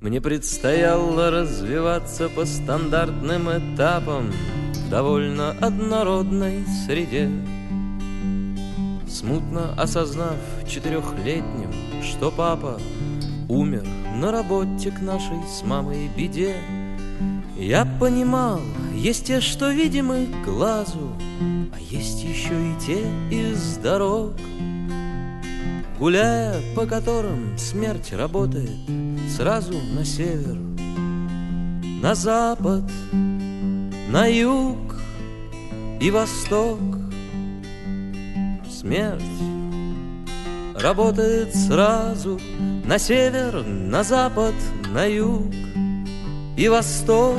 Мне предстояло развиваться по стандартным этапам В довольно однородной среде. Смутно осознав четырехлетним, что папа умер на работе к нашей с мамой беде, я понимал, есть те, что видимы глазу, а есть еще и те из дорог, гуляя по которым смерть работает сразу на север, на запад, на юг и восток. Смерть работает сразу на север, на запад, на юг и восток.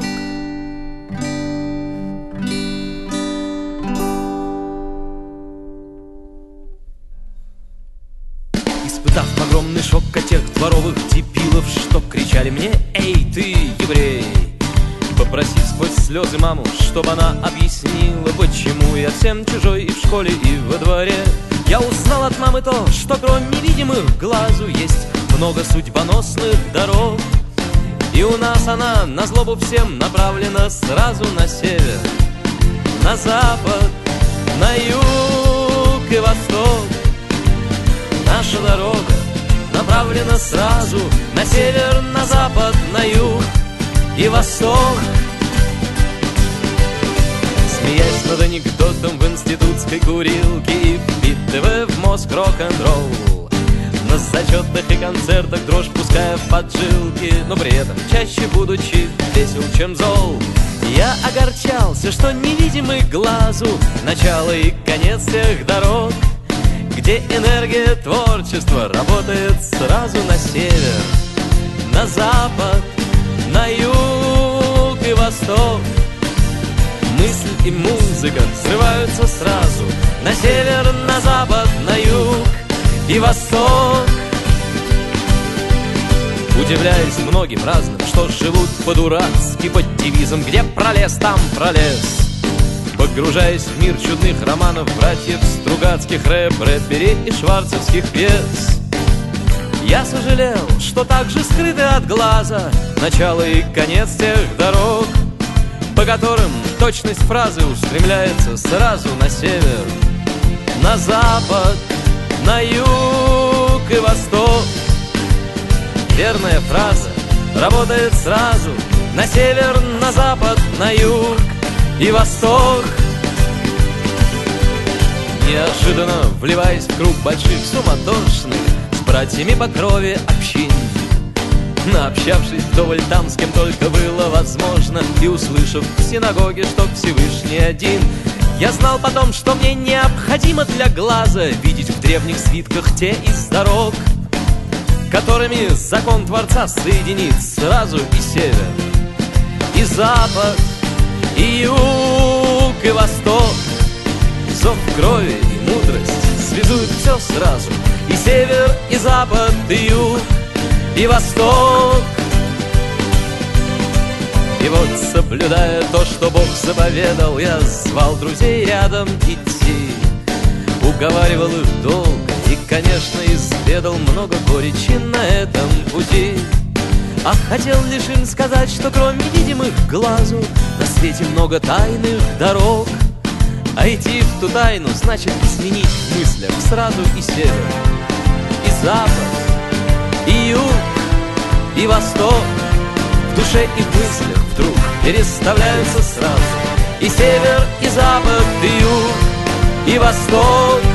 Огромный шок от тех дворовых дебилов, что кричали мне «Эй, ты, еврей!» Попросив сквозь слезы маму, чтобы она объяснила, почему я всем чужой и в школе, и во дворе. Я узнал от мамы то, что кроме видимых глазу есть много судьбоносных дорог. И у нас она на злобу всем направлена сразу на север, на запад, на юг сразу на север, на запад, на юг и восток. Смеясь над анекдотом в институтской курилке И впитывая в мозг рок-н-ролл На зачетных и концертах дрожь пуская в поджилки Но при этом чаще будучи весел, чем зол Я огорчался, что невидимый глазу Начало и конец всех дорог Где энергия творчества работает сразу на север На запад, на юг и восток. Мысль и музыка срываются сразу На север, на запад, на юг и восток. Удивляясь многим разным, что живут по-дурацки Под девизом «Где пролез, там пролез» Погружаясь в мир чудных романов Братьев Стругацких, Рэп, Брэдбери и шварцевских пьес. Я сожалел, что так же скрыты от глаза Начало и конец тех дорог По которым точность фразы устремляется сразу на север На запад, на юг и восток. Верная фраза работает сразу На север, на запад, на юг и восток Неожиданно вливаясь в круг больших суматошных С братьями по крови общин. Наобщавшись вдоволь там, с кем только было возможно И услышав в синагоге, что Всевышний один. Я знал потом, что мне необходимо для глаза Видеть в древних свитках те из дорог Которыми закон Творца соединит сразу и север, и запад, и юг, и восток. Зов крови и мудрость связуют все сразу. И север, и запад, и юг, и восток. И вот, соблюдая то, что Бог заповедал Я звал друзей рядом идти. Уговаривал их долго И, конечно, изведал много горечи на этом пути а хотел лишь им сказать, что кроме видимых глазу На свете много тайных дорог. А идти в ту тайну значит сменить в мыслях сразу и север, и запад, и юг, и восток. В душе и мыслях вдруг переставляются сразу И север, и запад, и юг, и восток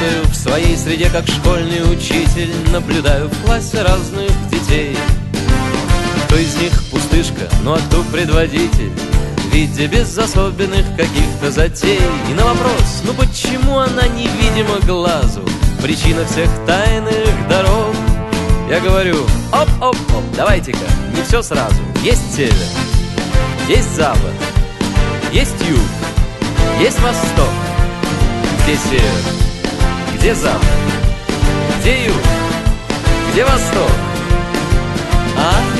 работаю в своей среде как школьный учитель Наблюдаю в классе разных детей. Кто из них пустышка, ну а кто предводитель? Видя без особенных каких-то затей. И на вопрос, ну почему она невидима глазу? Причина всех тайных дорог Я говорю, оп-оп-оп, давайте-ка, не все сразу. Есть север, есть запад, есть юг, есть восток. Где север, где запад, где юг, где восток? А?